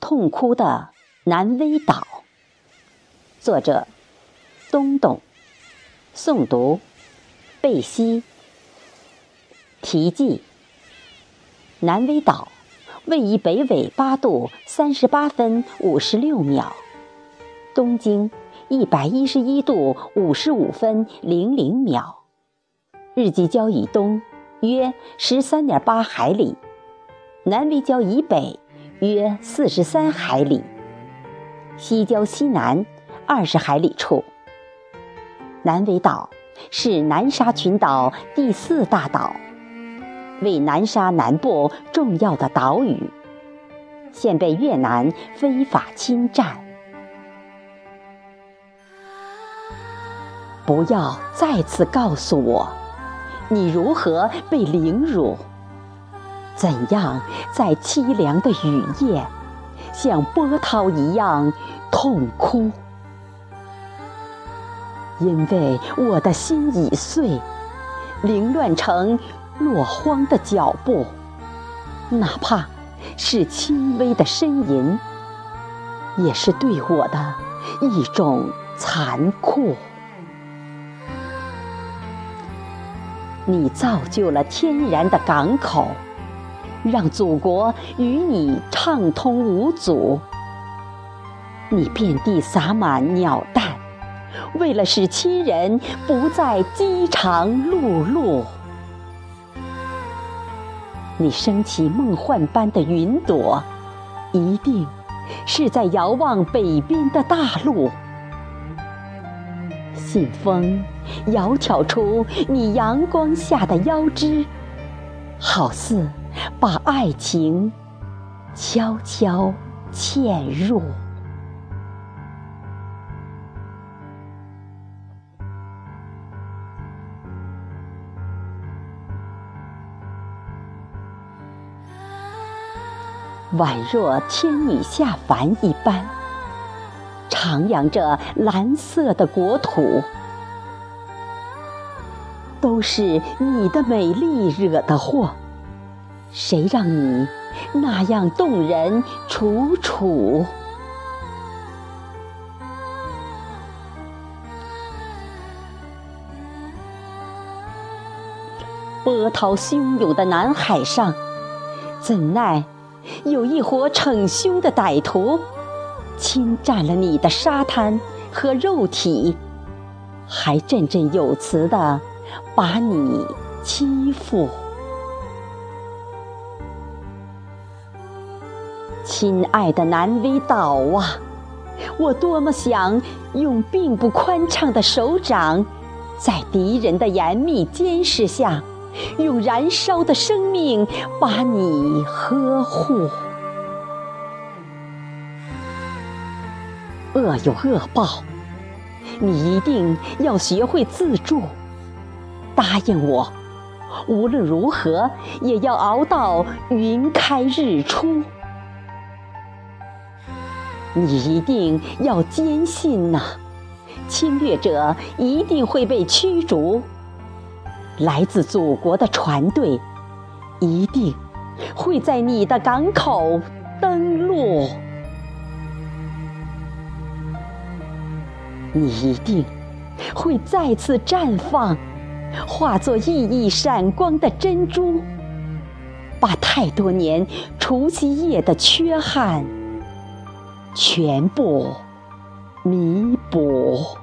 痛哭的南威岛，作者：东东，诵读：贝西。题记：南威岛位于北纬八度三十八分五十六秒，东经一百一十一度五十五分零零秒，日基礁以东约十三点八海里，南威礁以北。约四十三海里，西郊西南二十海里处。南威岛是南沙群岛第四大岛，为南沙南部重要的岛屿，现被越南非法侵占。不要再次告诉我，你如何被凌辱。怎样在凄凉的雨夜，像波涛一样痛哭？因为我的心已碎，凌乱成落荒的脚步，哪怕是轻微的呻吟，也是对我的一种残酷。你造就了天然的港口。让祖国与你畅通无阻。你遍地撒满鸟蛋，为了使亲人不再饥肠辘辘。你升起梦幻般的云朵，一定是在遥望北边的大陆。信风窈窕出你阳光下的腰肢，好似。把爱情悄悄嵌入宛若天女下凡一般，徜徉着蓝色的国土，都是你的美丽惹的祸。谁让你那样动人楚楚？波涛汹涌的南海上，怎奈有一伙逞凶的歹徒，侵占了你的沙滩和肉体，还振振有词的把你欺负。亲爱的南威岛啊，我多么想用并不宽敞的手掌，在敌人的严密监视下，用燃烧的生命把你呵护。恶有恶报，你一定要学会自助。答应我，无论如何也要熬到云开日出。你一定要坚信呐，侵略者一定会被驱逐，来自祖国的船队一定会在你的港口登陆，你一定会再次绽放，化作熠熠闪光的珍珠，把太多年除夕夜的缺憾。全部弥补。